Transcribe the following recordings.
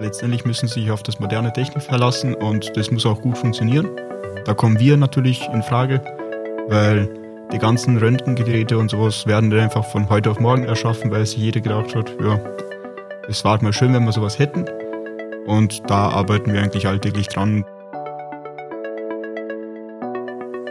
Letztendlich müssen sie sich auf das moderne Technik verlassen und das muss auch gut funktionieren. Da kommen wir natürlich in Frage, weil die ganzen Röntgengeräte und sowas werden dann einfach von heute auf morgen erschaffen, weil sich jeder gedacht hat, ja, es war mal schön, wenn wir sowas hätten. Und da arbeiten wir eigentlich alltäglich dran.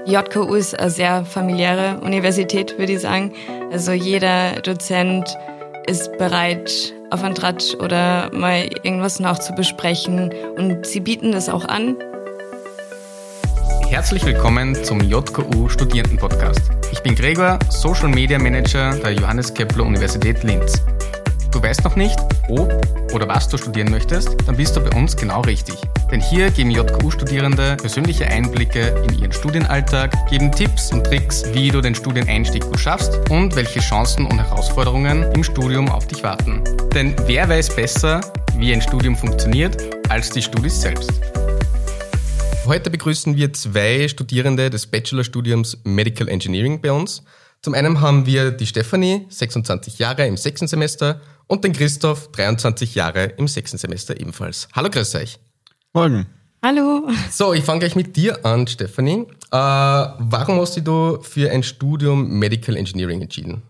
JKU ist eine sehr familiäre Universität, würde ich sagen. Also jeder Dozent ist bereit, auf einen Tratsch oder mal irgendwas nachzubesprechen und sie bieten das auch an. Herzlich willkommen zum JKU Studierendenpodcast. Ich bin Gregor, Social Media Manager der Johannes Kepler Universität Linz. Du weißt noch nicht, ob oder was du studieren möchtest, dann bist du bei uns genau richtig. Denn hier geben JKU-Studierende persönliche Einblicke in ihren Studienalltag, geben Tipps und Tricks, wie du den Studieneinstieg gut schaffst und welche Chancen und Herausforderungen im Studium auf dich warten. Denn wer weiß besser, wie ein Studium funktioniert, als die Studis selbst. Heute begrüßen wir zwei Studierende des Bachelorstudiums Medical Engineering bei uns. Zum einen haben wir die Stefanie, 26 Jahre im sechsten Semester und den Christoph, 23 Jahre im sechsten Semester ebenfalls. Hallo, grüß euch. Morgen. Hallo. So, ich fange gleich mit dir an, Stefanie. Äh, warum hast du für ein Studium Medical Engineering entschieden?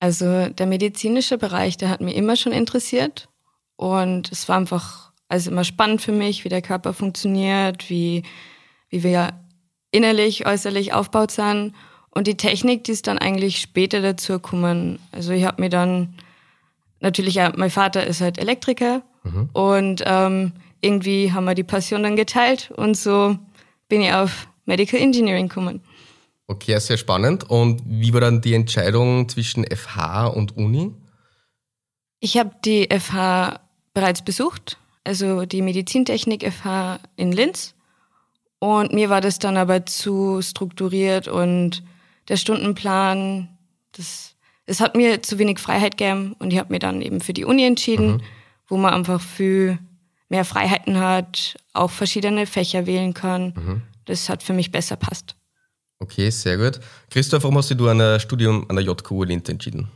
Also der medizinische Bereich, der hat mich immer schon interessiert und es war einfach also immer spannend für mich, wie der Körper funktioniert, wie, wie wir innerlich, äußerlich aufgebaut sind und die Technik, die ist dann eigentlich später dazu gekommen. Also ich habe mir dann natürlich, ja, mein Vater ist halt Elektriker mhm. und ähm, irgendwie haben wir die Passion dann geteilt und so bin ich auf Medical Engineering gekommen. Okay, sehr spannend. Und wie war dann die Entscheidung zwischen FH und Uni? Ich habe die FH bereits besucht, also die Medizintechnik FH in Linz. Und mir war das dann aber zu strukturiert und der Stundenplan, das, es hat mir zu wenig Freiheit gegeben und ich habe mir dann eben für die Uni entschieden, mhm. wo man einfach viel mehr Freiheiten hat, auch verschiedene Fächer wählen kann. Mhm. Das hat für mich besser passt. Okay, sehr gut. Christoph, warum hast du an ein Studium an der JKU Linz entschieden?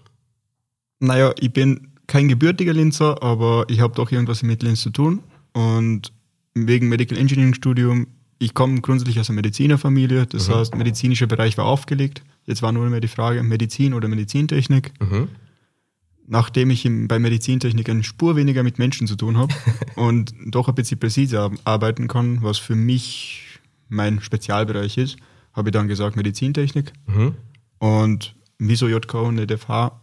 Naja, ich bin kein gebürtiger Linzer, aber ich habe doch irgendwas mit Linz zu tun. Und wegen Medical Engineering Studium ich komme grundsätzlich aus einer Medizinerfamilie, das mhm. heißt, medizinischer Bereich war aufgelegt. Jetzt war nur mehr die Frage, Medizin oder Medizintechnik. Mhm. Nachdem ich bei Medizintechnik eine Spur weniger mit Menschen zu tun habe und doch ein bisschen präzise arbeiten kann, was für mich mein Spezialbereich ist, habe ich dann gesagt Medizintechnik. Mhm. Und wieso JK und FH?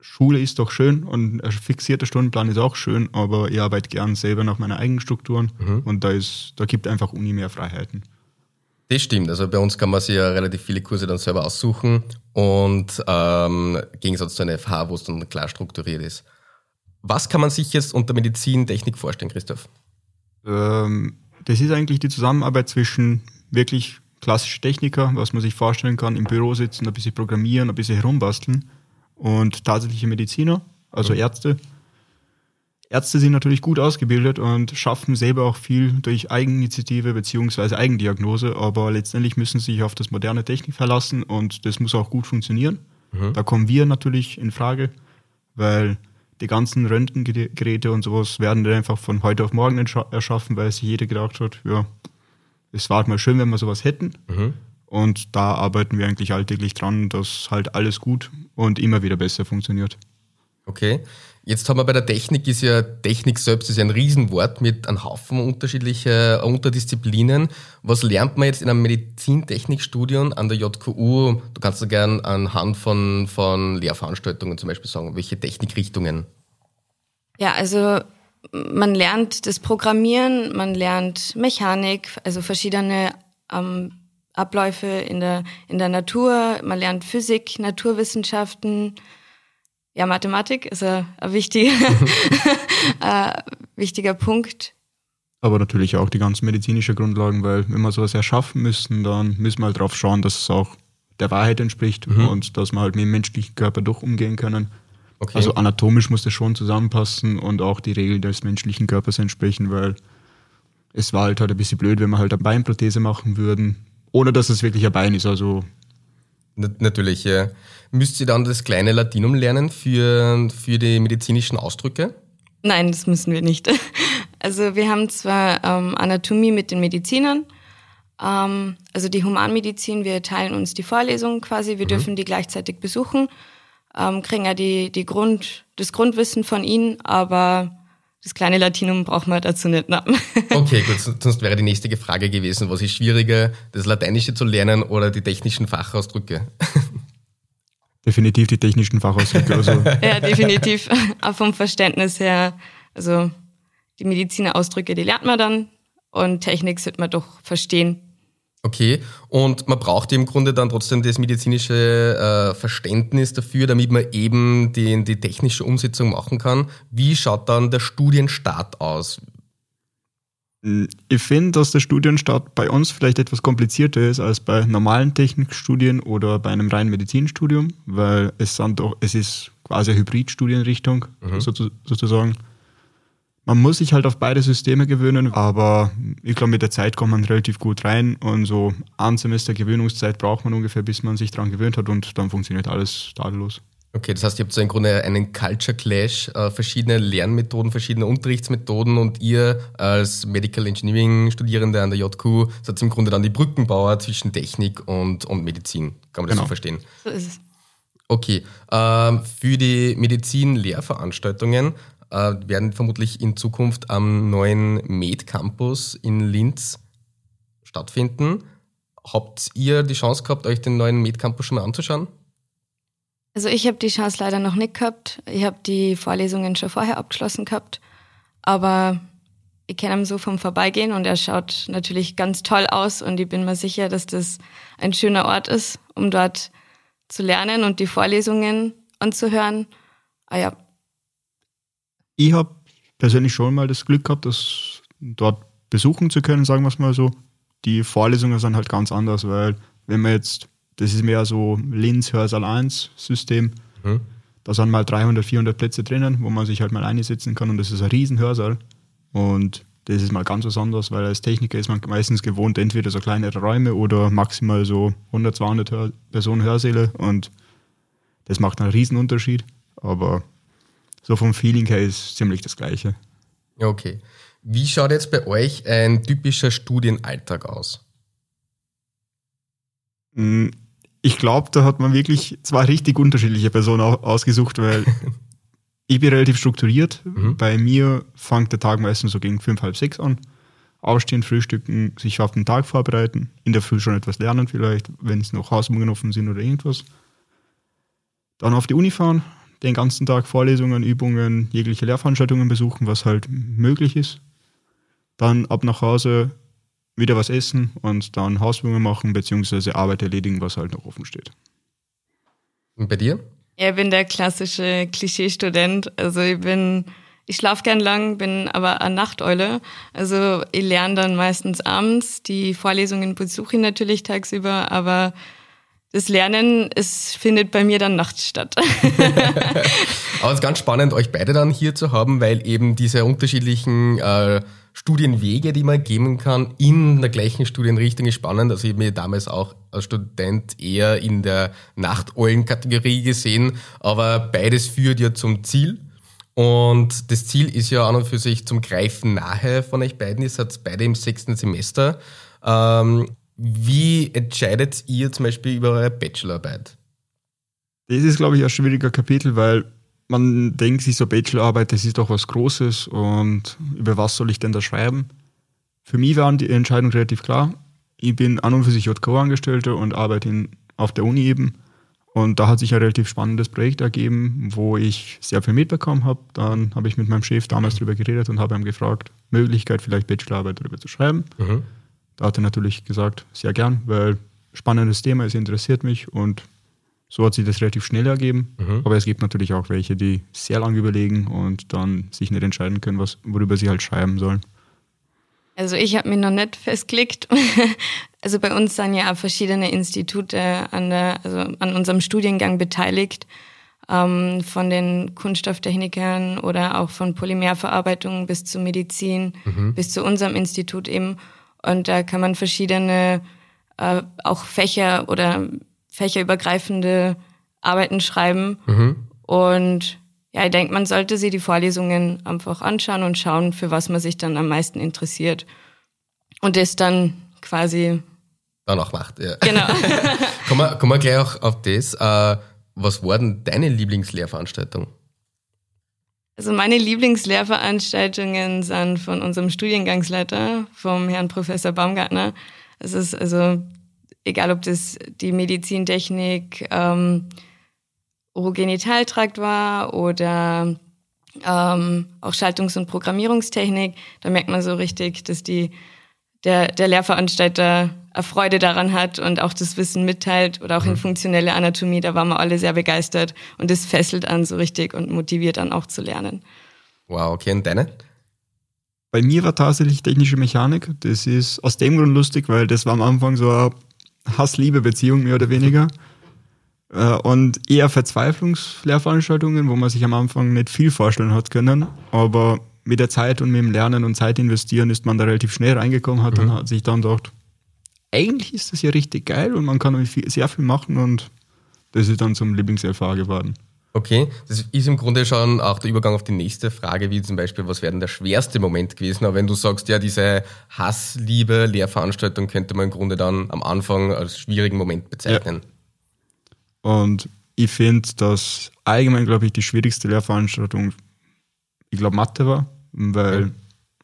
Schule ist doch schön und ein fixierter Stundenplan ist auch schön, aber ich arbeite gern selber nach meinen eigenen Strukturen mhm. und da ist, da gibt einfach Uni mehr Freiheiten. Das stimmt. Also bei uns kann man sich ja relativ viele Kurse dann selber aussuchen und ähm, im Gegensatz zu einer FH, wo es dann klar strukturiert ist. Was kann man sich jetzt unter Medizintechnik vorstellen, Christoph? Ähm, das ist eigentlich die Zusammenarbeit zwischen wirklich klassischen Techniker, was man sich vorstellen kann, im Büro sitzen, ein bisschen programmieren, ein bisschen herumbasteln und tatsächliche Mediziner, also mhm. Ärzte. Ärzte sind natürlich gut ausgebildet und schaffen selber auch viel durch Eigeninitiative beziehungsweise Eigendiagnose, aber letztendlich müssen sie sich auf das moderne Technik verlassen und das muss auch gut funktionieren. Mhm. Da kommen wir natürlich in Frage, weil die ganzen Röntgengeräte und sowas werden dann einfach von heute auf morgen erschaffen, weil sich jeder gedacht hat, ja, es war halt mal schön, wenn wir sowas hätten. Mhm. Und da arbeiten wir eigentlich alltäglich dran, dass halt alles gut und immer wieder besser funktioniert. Okay. Jetzt haben wir bei der Technik, ist ja Technik selbst ist ein Riesenwort mit einem Haufen unterschiedlicher Unterdisziplinen. Was lernt man jetzt in einem Medizintechnikstudium an der JKU? Du kannst ja gern anhand von, von Lehrveranstaltungen zum Beispiel sagen, welche Technikrichtungen? Ja, also man lernt das Programmieren, man lernt Mechanik, also verschiedene ähm, Abläufe in der, in der Natur. Man lernt Physik, Naturwissenschaften. Ja, Mathematik ist ein, ein wichtiger, ein wichtiger Punkt. Aber natürlich auch die ganzen medizinischen Grundlagen, weil wenn wir sowas erschaffen müssen, dann müssen wir halt darauf schauen, dass es auch der Wahrheit entspricht mhm. und dass wir halt mit dem menschlichen Körper doch umgehen können. Okay. Also anatomisch muss das schon zusammenpassen und auch die Regeln des menschlichen Körpers entsprechen, weil es war halt, halt ein bisschen blöd, wenn wir halt eine Beinprothese machen würden, ohne dass es wirklich ein Bein ist. Also Natürlich, ja. Müsst ihr dann das kleine Latinum lernen für, für die medizinischen Ausdrücke? Nein, das müssen wir nicht. Also wir haben zwar ähm, Anatomie mit den Medizinern, ähm, also die Humanmedizin, wir teilen uns die Vorlesungen quasi, wir mhm. dürfen die gleichzeitig besuchen, ähm, kriegen ja die, die Grund, das Grundwissen von ihnen, aber das kleine Latinum braucht man dazu nicht. Ne? Okay, gut, sonst wäre die nächste Frage gewesen, was ist schwieriger, das Lateinische zu lernen oder die technischen Fachausdrücke? Definitiv die technischen Fachausdrücke. Also. ja, definitiv. Auch vom Verständnis her, also die Medizinerausdrücke, die lernt man dann und Technik sollte man doch verstehen. Okay, und man braucht im Grunde dann trotzdem das medizinische äh, Verständnis dafür, damit man eben die, die technische Umsetzung machen kann. Wie schaut dann der Studienstart aus? Hm, ich finde, dass der Studienstart bei uns vielleicht etwas komplizierter ist als bei normalen Technikstudien oder bei einem reinen Medizinstudium, weil es, sind doch, es ist quasi eine Hybridstudienrichtung mhm. sozusagen man muss sich halt auf beide Systeme gewöhnen, aber ich glaube, mit der Zeit kommt man relativ gut rein und so ein Semester Gewöhnungszeit braucht man ungefähr, bis man sich daran gewöhnt hat und dann funktioniert alles tadellos. Okay, das heißt, ihr habt so im Grunde einen Culture Clash, äh, verschiedene Lernmethoden, verschiedene Unterrichtsmethoden und ihr als Medical Engineering Studierende an der JQ seid im Grunde dann die Brückenbauer zwischen Technik und, und Medizin. Kann man das genau. so verstehen? So ist es. Okay, ähm, für die Medizin-Lehrveranstaltungen äh, werden vermutlich in Zukunft am neuen Med Campus in Linz stattfinden. Habt ihr die Chance gehabt, euch den neuen Med Campus schon mal anzuschauen? Also ich habe die Chance leider noch nicht gehabt. Ich habe die Vorlesungen schon vorher abgeschlossen gehabt, aber ich kenne ihn so vom Vorbeigehen und er schaut natürlich ganz toll aus und ich bin mir sicher, dass das ein schöner Ort ist, um dort zu lernen und die Vorlesungen anzuhören. Ah ja, ich habe persönlich schon mal das Glück gehabt, das dort besuchen zu können, sagen wir es mal so. Die Vorlesungen sind halt ganz anders, weil wenn man jetzt, das ist mehr so Linz Hörsaal 1 System, mhm. da sind mal 300, 400 Plätze drinnen, wo man sich halt mal einsetzen kann und das ist ein riesen Hörsaal und das ist mal ganz was anderes, weil als Techniker ist man meistens gewohnt, entweder so kleinere Räume oder maximal so 100, 200 Hör Personen Hörsäle und das macht einen riesen Unterschied, aber so vom Feeling her ist ziemlich das Gleiche. Okay. Wie schaut jetzt bei euch ein typischer Studienalltag aus? Hm, ich glaube, da hat man wirklich zwei richtig unterschiedliche Personen ausgesucht, weil ich bin relativ strukturiert. Mhm. Bei mir fängt der Tag meistens so gegen fünf, halb sechs an. Aufstehen, frühstücken, sich auf den Tag vorbereiten, in der Früh schon etwas lernen vielleicht, wenn es noch Hausübungen offen sind oder irgendwas. Dann auf die Uni fahren, den ganzen Tag Vorlesungen, Übungen, jegliche Lehrveranstaltungen besuchen, was halt möglich ist. Dann ab nach Hause wieder was essen und dann Hausübungen machen, beziehungsweise Arbeit erledigen, was halt noch offen steht. Und bei dir? Ich bin der klassische Klischeestudent. Also ich bin, ich schlafe gern lang, bin aber eine Nachteule. Also ich lerne dann meistens abends. Die Vorlesungen besuche ich natürlich tagsüber, aber das Lernen es findet bei mir dann nachts statt. Aber es ist ganz spannend, euch beide dann hier zu haben, weil eben diese unterschiedlichen äh, Studienwege, die man geben kann, in der gleichen Studienrichtung ist spannend. Also ich habe mir damals auch als Student eher in der Nachteulen-Kategorie gesehen, aber beides führt ja zum Ziel. Und das Ziel ist ja an und für sich zum Greifen nahe von euch beiden. Ihr seid beide im sechsten Semester. Ähm, wie entscheidet ihr zum Beispiel über eure Bachelorarbeit? Das ist, glaube ich, ein schwieriger Kapitel, weil man denkt sich so, Bachelorarbeit, das ist doch was Großes und über was soll ich denn da schreiben? Für mich war die Entscheidung relativ klar. Ich bin an und für sich JK-Angestellter und arbeite in, auf der Uni eben. Und da hat sich ein relativ spannendes Projekt ergeben, wo ich sehr viel mitbekommen habe. Dann habe ich mit meinem Chef damals darüber geredet und habe ihm gefragt, Möglichkeit vielleicht Bachelorarbeit darüber zu schreiben. Mhm. Da hat er natürlich gesagt, sehr gern, weil spannendes Thema, es interessiert mich und so hat sich das relativ schnell ergeben. Mhm. Aber es gibt natürlich auch welche, die sehr lange überlegen und dann sich nicht entscheiden können, was, worüber sie halt schreiben sollen. Also ich habe mich noch nicht festgelegt. Also bei uns sind ja auch verschiedene Institute an, der, also an unserem Studiengang beteiligt, ähm, von den Kunststofftechnikern oder auch von Polymerverarbeitung bis zur Medizin, mhm. bis zu unserem Institut eben. Und da kann man verschiedene äh, auch Fächer oder fächerübergreifende Arbeiten schreiben. Mhm. Und ja, ich denke, man sollte sich die Vorlesungen einfach anschauen und schauen, für was man sich dann am meisten interessiert. Und das dann quasi dann auch macht. Ja. Genau. kommen, wir, kommen wir gleich auch auf das. Äh, was war denn deine Lieblingslehrveranstaltung? Also meine Lieblingslehrveranstaltungen sind von unserem Studiengangsleiter, vom Herrn Professor Baumgartner. Es ist also egal, ob das die Medizintechnik, ähm, Urogenitaltrakt war oder ähm, auch Schaltungs- und Programmierungstechnik, da merkt man so richtig, dass die, der, der Lehrveranstalter eine Freude daran hat und auch das Wissen mitteilt oder auch in mhm. funktionelle Anatomie, da waren wir alle sehr begeistert und das fesselt an so richtig und motiviert dann auch zu lernen. Wow, okay, und deine? Bei mir war tatsächlich technische Mechanik. Das ist aus dem Grund lustig, weil das war am Anfang so eine Hass-Liebe-Beziehung, mehr oder weniger. Äh, und eher Verzweiflungslehrveranstaltungen, wo man sich am Anfang nicht viel vorstellen hat können. Aber mit der Zeit und mit dem Lernen und Zeit investieren ist man da relativ schnell reingekommen, hat mhm. und hat sich dann gedacht, eigentlich ist das ja richtig geil und man kann viel, sehr viel machen und das ist dann zum Lieblings-LVA geworden. Okay, das ist im Grunde schon auch der Übergang auf die nächste Frage, wie zum Beispiel, was wäre denn der schwerste Moment gewesen? Aber wenn du sagst, ja, diese Hassliebe Lehrveranstaltung könnte man im Grunde dann am Anfang als schwierigen Moment bezeichnen. Ja. Und ich finde, dass allgemein, glaube ich, die schwierigste Lehrveranstaltung, ich glaube, Mathe war, weil mhm.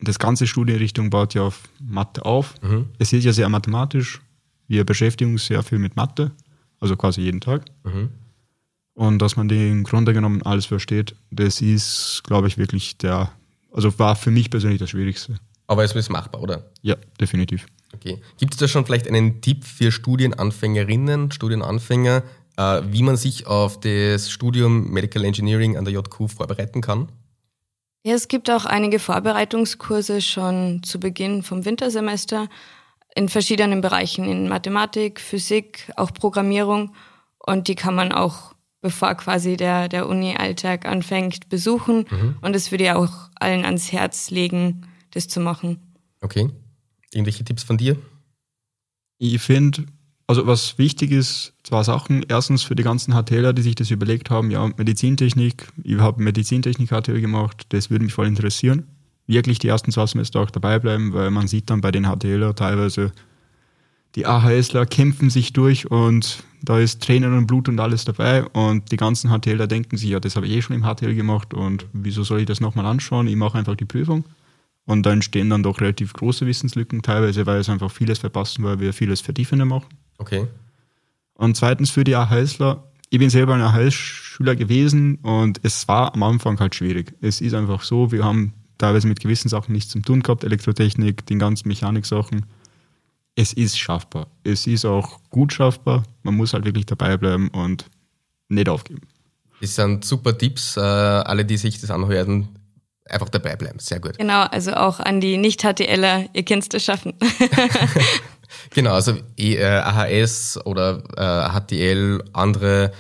das ganze Studienrichtung baut ja auf Mathe auf. Mhm. Es ist ja sehr mathematisch. Wir beschäftigen uns sehr viel mit Mathe, also quasi jeden Tag. Mhm und dass man den im Grunde genommen alles versteht, das ist, glaube ich, wirklich der, also war für mich persönlich das Schwierigste. Aber es ist machbar, oder? Ja, definitiv. Okay. Gibt es da schon vielleicht einen Tipp für Studienanfängerinnen, Studienanfänger, äh, wie man sich auf das Studium Medical Engineering an der JQ vorbereiten kann? Ja, es gibt auch einige Vorbereitungskurse schon zu Beginn vom Wintersemester in verschiedenen Bereichen, in Mathematik, Physik, auch Programmierung. Und die kann man auch bevor quasi der, der Uni-Alltag anfängt, besuchen. Mhm. Und das würde ich auch allen ans Herz legen, das zu machen. Okay. Irgendwelche Tipps von dir? Ich finde, also was wichtig ist, zwei Sachen. Erstens für die ganzen HTLer, die sich das überlegt haben, ja, Medizintechnik, ich habe Medizintechnik HTL gemacht, das würde mich voll interessieren. Wirklich die ersten zwei Semester auch dabei bleiben, weil man sieht dann bei den HTLer teilweise, die AHSler kämpfen sich durch und da ist Tränen und Blut und alles dabei und die ganzen HTLer denken sich, ja, das habe ich eh schon im HTL gemacht und wieso soll ich das nochmal anschauen? Ich mache einfach die Prüfung. Und da entstehen dann doch relativ große Wissenslücken, teilweise, weil es einfach vieles verpassen, weil wir vieles vertiefender machen. Okay. Und zweitens für die AHSler, ich bin selber ein AHS-Schüler gewesen und es war am Anfang halt schwierig. Es ist einfach so, wir haben teilweise mit gewissen Sachen nichts zu tun gehabt, Elektrotechnik, den ganzen Mechaniksachen es ist schaffbar. Es ist auch gut schaffbar. Man muss halt wirklich dabei bleiben und nicht aufgeben. Das sind super Tipps. Äh, alle, die sich das anhören, einfach dabei bleiben. Sehr gut. Genau, also auch an die Nicht-HTLer, ihr könnt es schaffen. genau, also äh, AHS oder HTL, äh, andere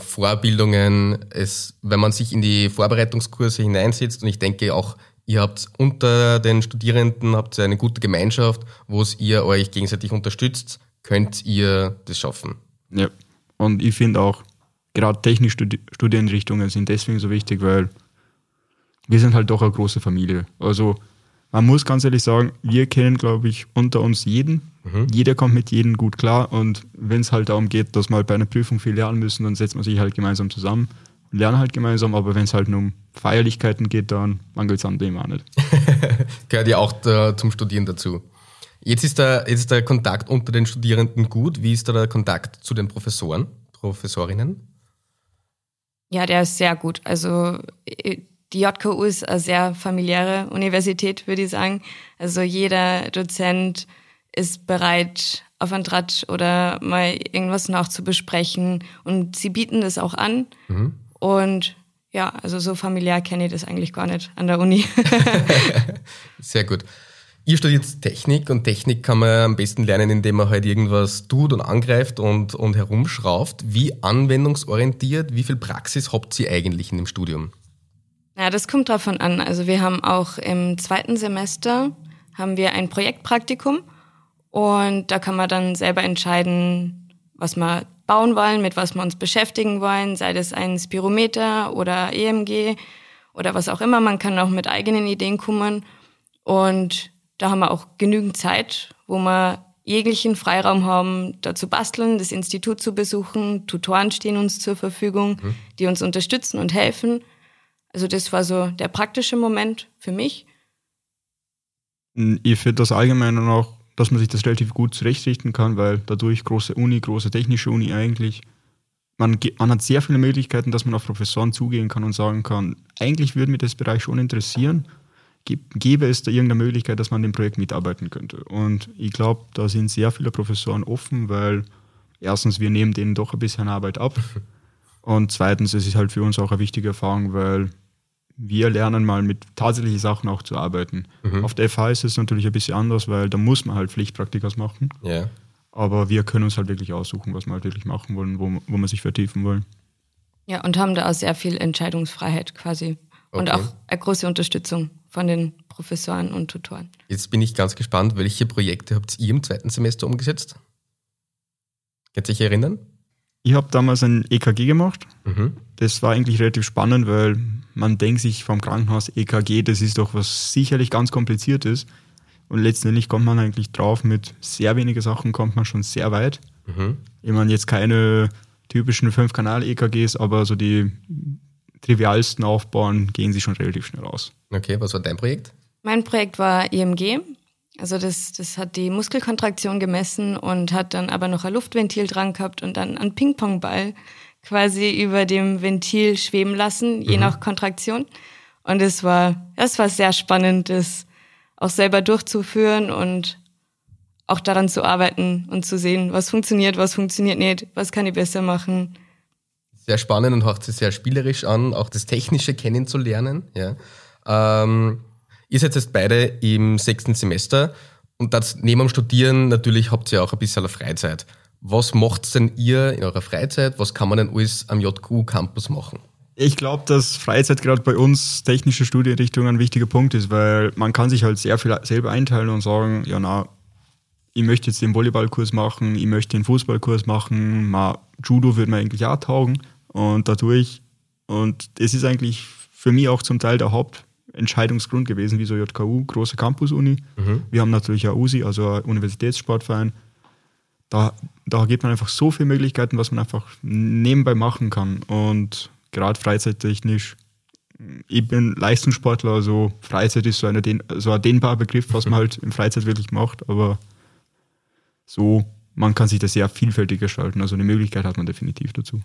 Vorbildungen, es, wenn man sich in die Vorbereitungskurse hineinsetzt und ich denke auch Ihr habt unter den Studierenden habt eine gute Gemeinschaft, wo ihr euch gegenseitig unterstützt, könnt ihr das schaffen. Ja, und ich finde auch, gerade Technikstudienrichtungen sind deswegen so wichtig, weil wir sind halt doch eine große Familie. Also man muss ganz ehrlich sagen, wir kennen, glaube ich, unter uns jeden. Mhm. Jeder kommt mit jedem gut klar und wenn es halt darum geht, dass wir bei einer Prüfung viel lernen müssen, dann setzt man sich halt gemeinsam zusammen lernen halt gemeinsam, aber wenn es halt nur um Feierlichkeiten geht, dann mangelt es an dem auch nicht. Gehört ja auch da, zum Studieren dazu. Jetzt ist, der, jetzt ist der Kontakt unter den Studierenden gut. Wie ist da der Kontakt zu den Professoren, Professorinnen? Ja, der ist sehr gut. Also die JKU ist eine sehr familiäre Universität, würde ich sagen. Also jeder Dozent ist bereit, auf einen Tratsch oder mal irgendwas nachzubesprechen. Und sie bieten das auch an. Mhm. Und ja, also so familiär kenne ich das eigentlich gar nicht an der Uni. Sehr gut. Ihr studiert Technik und Technik kann man am besten lernen, indem man halt irgendwas tut und angreift und, und herumschraubt. Wie anwendungsorientiert, wie viel Praxis habt ihr eigentlich in dem Studium? Ja, das kommt davon an. Also wir haben auch im zweiten Semester haben wir ein Projektpraktikum und da kann man dann selber entscheiden, was man bauen wollen, mit was wir uns beschäftigen wollen, sei das ein Spirometer oder EMG oder was auch immer. Man kann auch mit eigenen Ideen kommen. Und da haben wir auch genügend Zeit, wo wir jeglichen Freiraum haben, da zu basteln, das Institut zu besuchen. Tutoren stehen uns zur Verfügung, mhm. die uns unterstützen und helfen. Also das war so der praktische Moment für mich. Ich finde das allgemein auch, dass man sich das relativ gut zurechtrichten kann, weil dadurch große Uni, große technische Uni eigentlich, man, man hat sehr viele Möglichkeiten, dass man auf Professoren zugehen kann und sagen kann, eigentlich würde mir das Bereich schon interessieren, gäbe es da irgendeine Möglichkeit, dass man an dem Projekt mitarbeiten könnte. Und ich glaube, da sind sehr viele Professoren offen, weil erstens, wir nehmen denen doch ein bisschen Arbeit ab. Und zweitens, es ist halt für uns auch eine wichtige Erfahrung, weil wir lernen mal mit tatsächlichen Sachen auch zu arbeiten. Mhm. Auf der FH ist es natürlich ein bisschen anders, weil da muss man halt Pflichtpraktikas machen. Ja. Aber wir können uns halt wirklich aussuchen, was wir halt wirklich machen wollen, wo, wo wir sich vertiefen wollen. Ja, und haben da auch sehr viel Entscheidungsfreiheit quasi. Okay. Und auch eine große Unterstützung von den Professoren und Tutoren. Jetzt bin ich ganz gespannt, welche Projekte habt ihr im zweiten Semester umgesetzt? Könnt ihr euch erinnern? Ich habe damals ein EKG gemacht. Mhm. Das war eigentlich relativ spannend, weil man denkt sich vom Krankenhaus EKG, das ist doch was sicherlich ganz kompliziertes. Und letztendlich kommt man eigentlich drauf, mit sehr wenigen Sachen kommt man schon sehr weit. Mhm. Ich meine, jetzt keine typischen Fünf-Kanal-EKGs, aber so die trivialsten aufbauen, gehen sie schon relativ schnell aus. Okay, was war dein Projekt? Mein Projekt war EMG. Also das, das hat die Muskelkontraktion gemessen und hat dann aber noch ein Luftventil dran gehabt und dann einen Ping-Pong-Ball quasi über dem Ventil schweben lassen, je mhm. nach Kontraktion. Und es war, es war sehr spannend, das auch selber durchzuführen und auch daran zu arbeiten und zu sehen, was funktioniert, was funktioniert nicht, was kann ich besser machen. Sehr spannend und hört sich sehr spielerisch an, auch das Technische kennenzulernen. Ja. Ähm, ihr seid jetzt beide im sechsten Semester und das neben dem Studieren natürlich habt ihr auch ein bisschen Freizeit. Was macht denn ihr in eurer Freizeit? Was kann man denn alles am JQ Campus machen? Ich glaube, dass Freizeit gerade bei uns technische Studienrichtung ein wichtiger Punkt ist, weil man kann sich halt sehr viel selber einteilen und sagen, ja na, ich möchte jetzt den Volleyballkurs machen, ich möchte den Fußballkurs machen, mal Judo würde mir eigentlich auch taugen und dadurch und es ist eigentlich für mich auch zum Teil der Hauptentscheidungsgrund gewesen, wieso JKU, große Campus-Uni. Mhm. Wir haben natürlich auch USI, also ein Universitätssportverein da, da gibt man einfach so viele Möglichkeiten, was man einfach nebenbei machen kann. Und gerade freizeittechnisch, ich bin Leistungssportler, also Freizeit ist so, eine, so ein dehnbarer Begriff, was man halt in Freizeit wirklich macht, aber so, man kann sich das sehr vielfältig gestalten. Also eine Möglichkeit hat man definitiv dazu.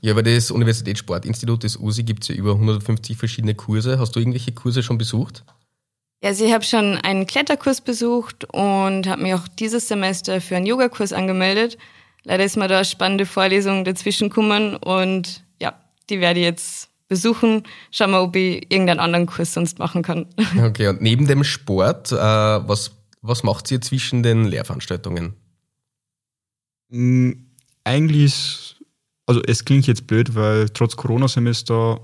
Ja, aber das Universitätssportinstitut, das USI, gibt es ja über 150 verschiedene Kurse. Hast du irgendwelche Kurse schon besucht? Also ich habe schon einen Kletterkurs besucht und habe mich auch dieses Semester für einen Yogakurs angemeldet. Leider ist mir da eine spannende Vorlesung dazwischen gekommen und ja, die werde ich jetzt besuchen. Schauen wir, ob ich irgendeinen anderen Kurs sonst machen kann. Okay, und neben dem Sport, äh, was, was macht ihr zwischen den Lehrveranstaltungen? Mhm, eigentlich, also es klingt jetzt blöd, weil trotz Corona-Semester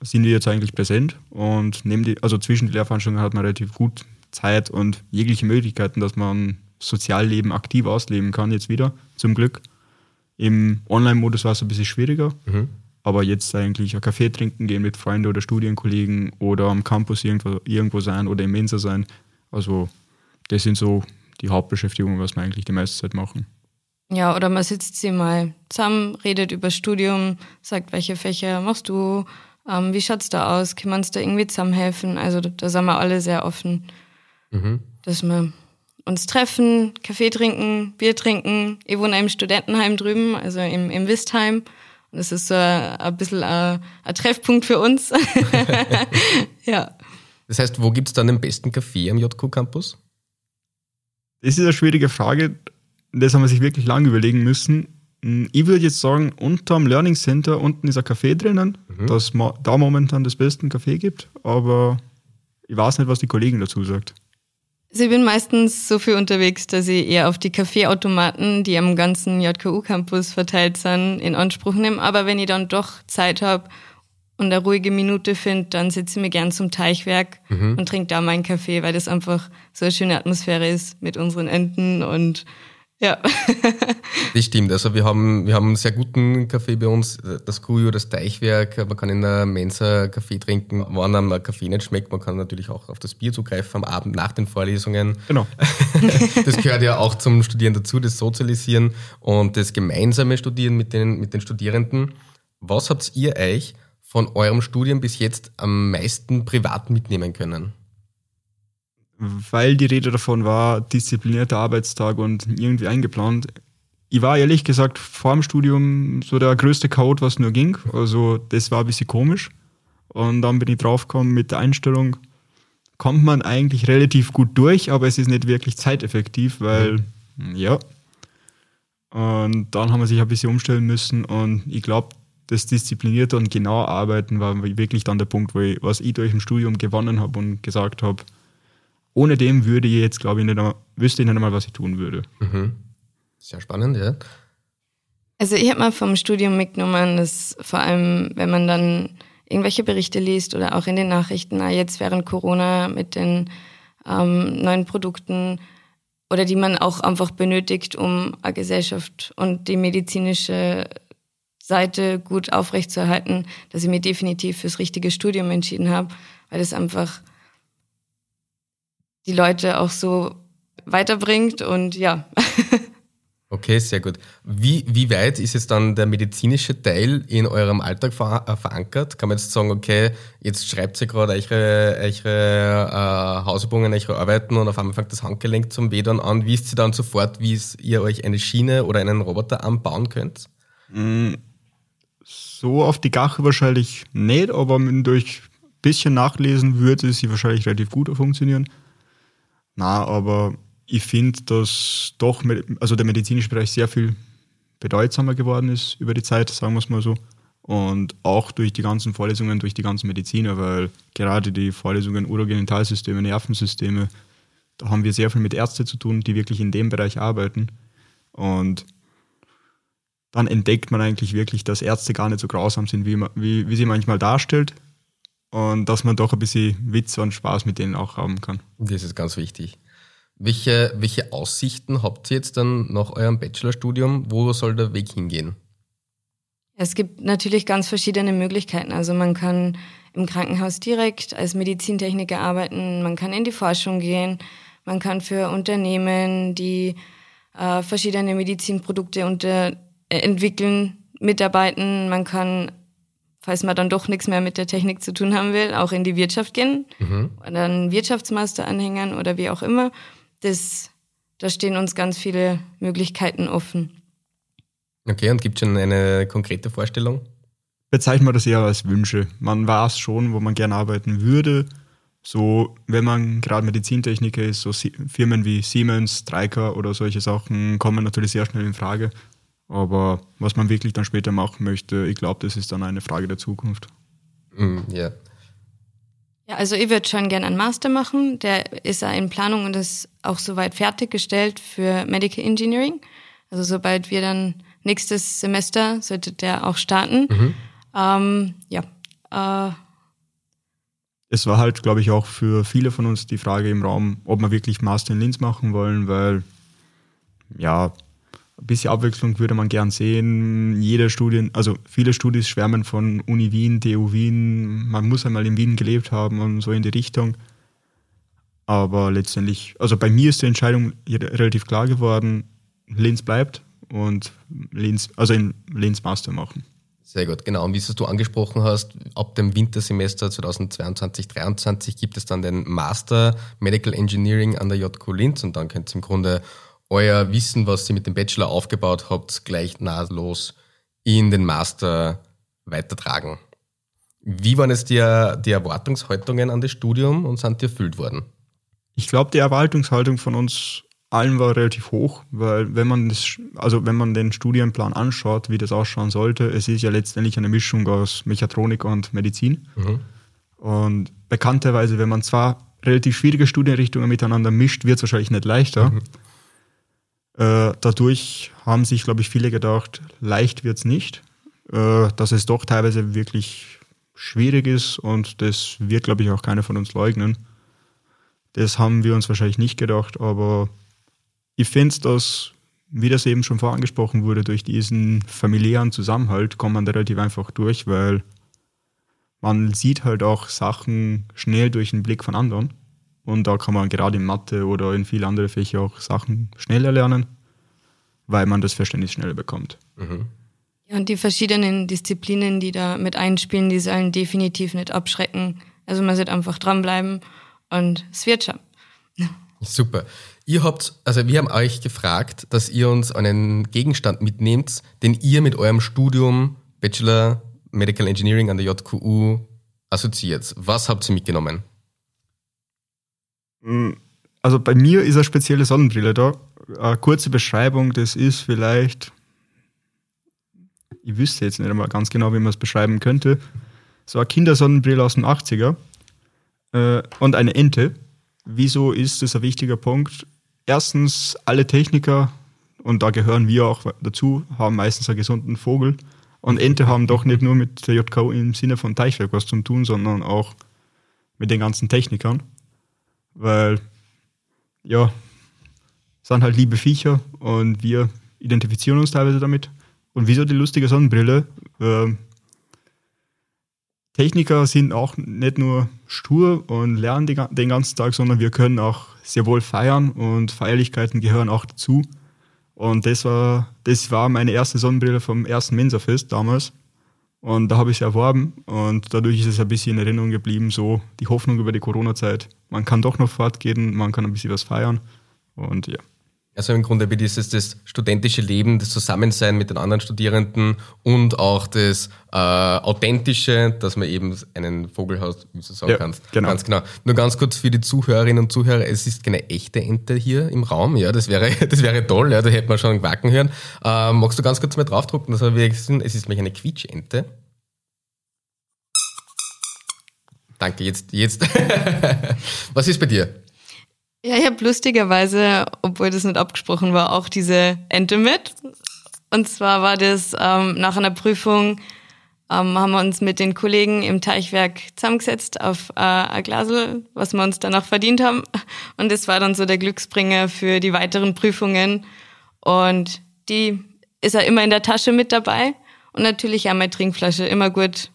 sind wir jetzt eigentlich präsent und neben die, also zwischen die Lehrveranstaltungen hat man relativ gut Zeit und jegliche Möglichkeiten, dass man Sozialleben aktiv ausleben kann, jetzt wieder, zum Glück. Im Online-Modus war es ein bisschen schwieriger, mhm. aber jetzt eigentlich ein Kaffee trinken gehen mit Freunden oder Studienkollegen oder am Campus irgendwo, irgendwo sein oder im Mensa sein. Also, das sind so die Hauptbeschäftigungen, was wir eigentlich die meiste Zeit machen. Ja, oder man sitzt sie mal zusammen, redet über Studium, sagt, welche Fächer machst du, ähm, wie schaut's da aus? Kann man uns da irgendwie zusammenhelfen? Also da sind wir alle sehr offen, mhm. dass wir uns treffen, Kaffee trinken, Bier trinken. Ich wohne im Studentenheim drüben, also im, im Wistheim. Und das ist so ein, ein bisschen ein, ein Treffpunkt für uns. ja. Das heißt, wo gibt's dann den besten Kaffee am JQ Campus? Das ist eine schwierige Frage. Das haben wir sich wirklich lange überlegen müssen. Hm, ich würde jetzt sagen, unterm Learning Center unten ist ein Café drinnen, mhm. das da momentan das beste Café gibt, aber ich weiß nicht, was die Kollegen dazu sagt. Also ich bin meistens so viel unterwegs, dass ich eher auf die Kaffeeautomaten, die am ganzen JKU-Campus verteilt sind, in Anspruch nehme. Aber wenn ich dann doch Zeit habe und eine ruhige Minute finde, dann sitze ich mir gern zum Teichwerk mhm. und trinke da meinen Kaffee, weil das einfach so eine schöne Atmosphäre ist mit unseren Enten und Ja. das stimmt. Also wir haben, wir haben einen sehr guten Kaffee bei uns, das Kuyo, das Teichwerk. Man kann in der Mensa Kaffee trinken. Wenn einem ein Kaffee nicht schmeckt, man kann natürlich auch auf das Bier zugreifen am Abend nach den Vorlesungen. Genau. das gehört ja auch zum Studieren dazu, das Sozialisieren und das gemeinsame Studieren mit den, mit den Studierenden. Was habt ihr euch von eurem Studium bis jetzt am meisten privat mitnehmen können? Weil die Rede davon war, disziplinierter Arbeitstag und irgendwie eingeplant. Ich war ehrlich gesagt vor dem Studium so der größte Code, was nur ging. Also das war ein bisschen komisch. Und dann bin ich draufgekommen mit der Einstellung, kommt man eigentlich relativ gut durch, aber es ist nicht wirklich zeiteffektiv, weil, ja. Und dann haben wir sich ein bisschen umstellen müssen und ich glaube, das disziplinierte und genaue Arbeiten war wirklich dann der Punkt, wo ich, was ich durch ein Studium gewonnen habe und gesagt habe, ohne dem würde ich jetzt, glaube ich, nicht einmal, wüsste ich nicht einmal, was ich tun würde. Mhm. Sehr spannend, ja. Also ich habe mal vom Studium mitgenommen, dass vor allem, wenn man dann irgendwelche Berichte liest oder auch in den Nachrichten, jetzt während Corona mit den ähm, neuen Produkten oder die man auch einfach benötigt, um eine Gesellschaft und die medizinische Seite gut aufrechtzuerhalten, dass ich mir definitiv fürs richtige Studium entschieden habe, weil das einfach die Leute auch so weiterbringt und ja. Okay, sehr gut. Wie, wie weit ist jetzt dann der medizinische Teil in eurem Alltag ver äh, verankert? Kann man jetzt sagen, okay, jetzt schreibt ihr gerade eure, eure äh, Hausübungen, eure Arbeiten und auf einmal fängt das Handgelenk zum Wedern an. Wisst ihr dann sofort, wie ihr euch eine Schiene oder einen Roboter anbauen könnt? Mm, so auf die Gache wahrscheinlich nicht, aber durch ein bisschen Nachlesen würde sie wahrscheinlich relativ gut funktionieren. Na, aber ich finde, dass doch also der medizinische Bereich sehr viel bedeutsamer geworden ist über die Zeit, sagen wir es mal so. Und auch durch die ganzen Vorlesungen, durch die ganzen Mediziner, weil gerade die Vorlesungen Urogenitalsysteme, Nervensysteme, da haben wir sehr viel mit Ärzten zu tun, die wirklich in dem Bereich arbeiten. Und dann entdeckt man eigentlich wirklich, dass Ärzte gar nicht so grausam sind, wie, wie, wie sie manchmal darstellt, und dass man doch ein bisschen Witz und Spaß mit denen auch haben kann. Das ist ganz wichtig. Welche, welche Aussichten habt ihr jetzt dann nach eurem Bachelorstudium? Wo soll der Weg hingehen? Es gibt natürlich ganz verschiedene Möglichkeiten. Also man kann im Krankenhaus direkt als Medizintechniker arbeiten, man kann in die Forschung gehen, man kann für Unternehmen, die äh, verschiedene Medizinprodukte unter, äh, entwickeln, mitarbeiten, man kann falls man dann doch nichts mehr mit der Technik zu tun haben will, auch in die Wirtschaft gehen mhm. oder einen Wirtschaftsmaster anhängen oder wie auch immer. Das, da stehen uns ganz viele Möglichkeiten offen. Okay, und gibt es schon eine konkrete Vorstellung? Bezeichnen wir das eher als Wünsche. Man weiß schon, wo man gerne arbeiten würde. So, wenn man gerade Medizintechniker ist, so Firmen wie Siemens, Stryker oder solche Sachen kommen natürlich sehr schnell in Frage. Aber was man wirklich dann später machen möchte, ich glaube, das ist dann eine Frage der Zukunft. Mm, ja. Ja, also ich würde schon gerne einen Master machen. Der ist ja in Planung und ist auch soweit fertiggestellt für Medical Engineering. Also sobald wir dann nächstes Semester sollte der auch starten. Mhm. Ähm, ja. Äh, es war halt, glaube ich, auch für viele von uns die Frage im Raum, ob wir wirklich Master in Linz machen wollen, weil ja, ein bisschen Abwechslung würde man gern sehen. Jede Studien, also viele Studis schwärmen von Uni Wien, TU Wien. Man muss einmal in Wien gelebt haben und so in die Richtung. Aber letztendlich, also bei mir ist die Entscheidung relativ klar geworden. Linz bleibt und Linz, also in Linz Master machen. Sehr gut, genau. Und wie es du angesprochen hast, ab dem Wintersemester 2022 2023 gibt es dann den Master Medical Engineering an der JQ Linz und dann könnt ihr im Grunde euer Wissen, was ihr mit dem Bachelor aufgebaut habt, gleich nahtlos in den Master weitertragen. Wie waren es die, die Erwartungshaltungen an das Studium und sind die erfüllt worden? Ich glaube, die Erwartungshaltung von uns allen war relativ hoch, weil wenn man das, also wenn man den Studienplan anschaut, wie das ausschauen sollte, es ist ja letztendlich eine Mischung aus Mechatronik und Medizin. Mhm. Und bekannterweise, wenn man zwar relativ schwierige Studienrichtungen miteinander mischt, wird es wahrscheinlich nicht leichter. Mhm. Äh, dadurch haben sich, glaube ich, viele gedacht, leicht wird es nicht, äh, dass es doch teilweise wirklich schwierig ist und das wird, glaube ich, auch keiner von uns leugnen. Das haben wir uns wahrscheinlich nicht gedacht, aber ich finde, dass wie das eben schon vorangesprochen wurde, durch diesen familiären Zusammenhalt kommt man da relativ einfach durch, weil man sieht halt auch Sachen schnell durch den Blick von anderen. Und da kann man gerade in Mathe oder in viele andere Fächer auch Sachen schneller lernen, weil man das Verständnis schneller bekommt. Mhm. Ja, und die verschiedenen Disziplinen, die da mit einspielen, die sollen definitiv nicht abschrecken. Also man sollte einfach dranbleiben und es wird schon. Super. Ihr habt, also wir haben euch gefragt, dass ihr uns einen Gegenstand mitnehmt, den ihr mit eurem Studium Bachelor Medical Engineering an der JQU assoziiert. Was habt ihr mitgenommen? Mm, also bei mir ist eine spezielle Sonnenbrille da. Eine kurze Beschreibung, das ist vielleicht, ich wüsste jetzt nicht einmal ganz genau, wie man es beschreiben könnte. So eine Kindersonnenbrille aus den 80er äh, und eine Ente. Wieso ist das ein wichtiger Punkt? erstens, alle Techniker, und da gehören wir auch dazu, haben meistens einen gesunden Vogel. Und Ente haben doch nicht nur mit der JKU im Sinne von Teichwerk was zu tun, sondern auch mit den ganzen Technikern. Weil, ja, sind halt liebe Viecher und wir identifizieren uns teilweise damit. Und wieso die lustige Sonnenbrille? Ähm, Techniker sind auch nicht nur stur und lernen den ganzen Tag, sondern wir können auch sehr wohl feiern und Feierlichkeiten gehören auch dazu. Und das war, das war meine erste Sonnenbrille vom ersten Mensa-Fest damals. Und da habe ich sie erworben und dadurch ist es ein bisschen in Erinnerung geblieben, so die Hoffnung über die Corona-Zeit. Man kann doch noch fortgehen, man kann ein bisschen was feiern und ja. Also im Grunde wie dieses das studentische Leben, das Zusammensein mit den anderen Studierenden und auch das äh, Authentische, dass man eben einen Vogel hat, wie du sagen ja, kannst. Genau. Ganz genau. Nur ganz kurz für die Zuhörerinnen und Zuhörer, es ist keine echte Ente hier im Raum, ja, das wäre, das wäre toll, ja, da hätte man schon quacken hören. Äh, magst du ganz kurz mal draufdrucken, dass wir gesehen, es ist nämlich eine Quietschente. Danke, jetzt, jetzt. Was ist bei dir? Ja, ich habe lustigerweise, obwohl das nicht abgesprochen war, auch diese Ente mit. Und zwar war das ähm, nach einer Prüfung, ähm, haben wir uns mit den Kollegen im Teichwerk zusammengesetzt auf äh, ein Glasel, was wir uns danach verdient haben. Und das war dann so der Glücksbringer für die weiteren Prüfungen. Und die ist er immer in der Tasche mit dabei. Und natürlich auch meine Trinkflasche. Immer gut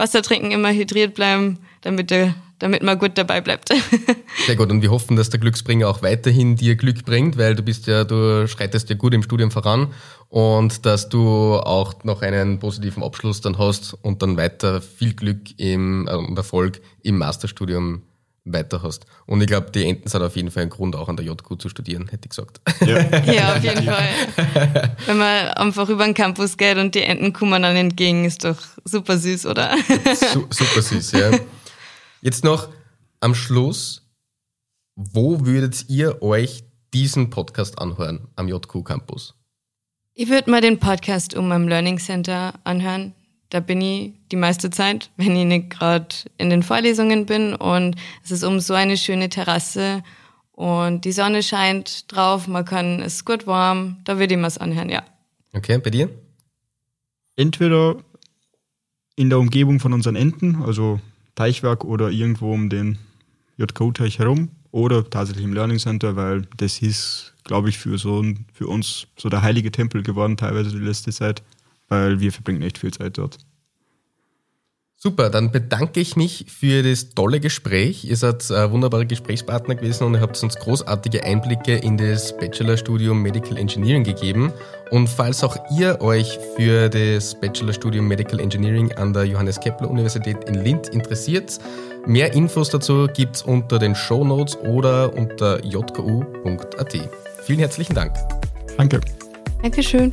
Wasser trinken, immer hydriert bleiben, damit der damit man gut dabei bleibt. Sehr gut. Und wir hoffen, dass der Glücksbringer auch weiterhin dir Glück bringt, weil du bist ja, du schreitest ja gut im Studium voran und dass du auch noch einen positiven Abschluss dann hast und dann weiter viel Glück im, äh, und Erfolg im Masterstudium weiter hast. Und ich glaube, die Enten sind auf jeden Fall ein Grund, auch an der JQ zu studieren, hätte ich gesagt. Ja, ja auf jeden Fall. Wenn man einfach über den Campus geht und die Enten kommen dann entgegen, ist doch super süß, oder? Su super süß, ja. Jetzt noch am Schluss, wo würdet ihr euch diesen Podcast anhören am JQ Campus? Ich würde mal den Podcast um am Learning Center anhören. Da bin ich die meiste Zeit, wenn ich nicht gerade in den Vorlesungen bin. Und es ist um so eine schöne Terrasse und die Sonne scheint drauf, man kann, es ist gut warm. Da würde ich mal anhören, ja. Okay, bei dir? Entweder in der Umgebung von unseren Enten, also Teichwerk oder irgendwo um den JK-Teich herum oder tatsächlich im Learning Center, weil das ist, glaube ich, für, so, für uns so der heilige Tempel geworden, teilweise die letzte Zeit, weil wir verbringen echt viel Zeit dort. Super, dann bedanke ich mich für das tolle Gespräch. Ihr seid äh, wunderbare Gesprächspartner gewesen und ihr habt uns großartige Einblicke in das Bachelorstudium Medical Engineering gegeben. Und falls auch ihr euch für das Bachelorstudium Medical Engineering an der Johannes Kepler Universität in Linz interessiert, mehr Infos dazu gibt's unter den Show Notes oder unter jku.at. Vielen herzlichen Dank. Danke. Dankeschön.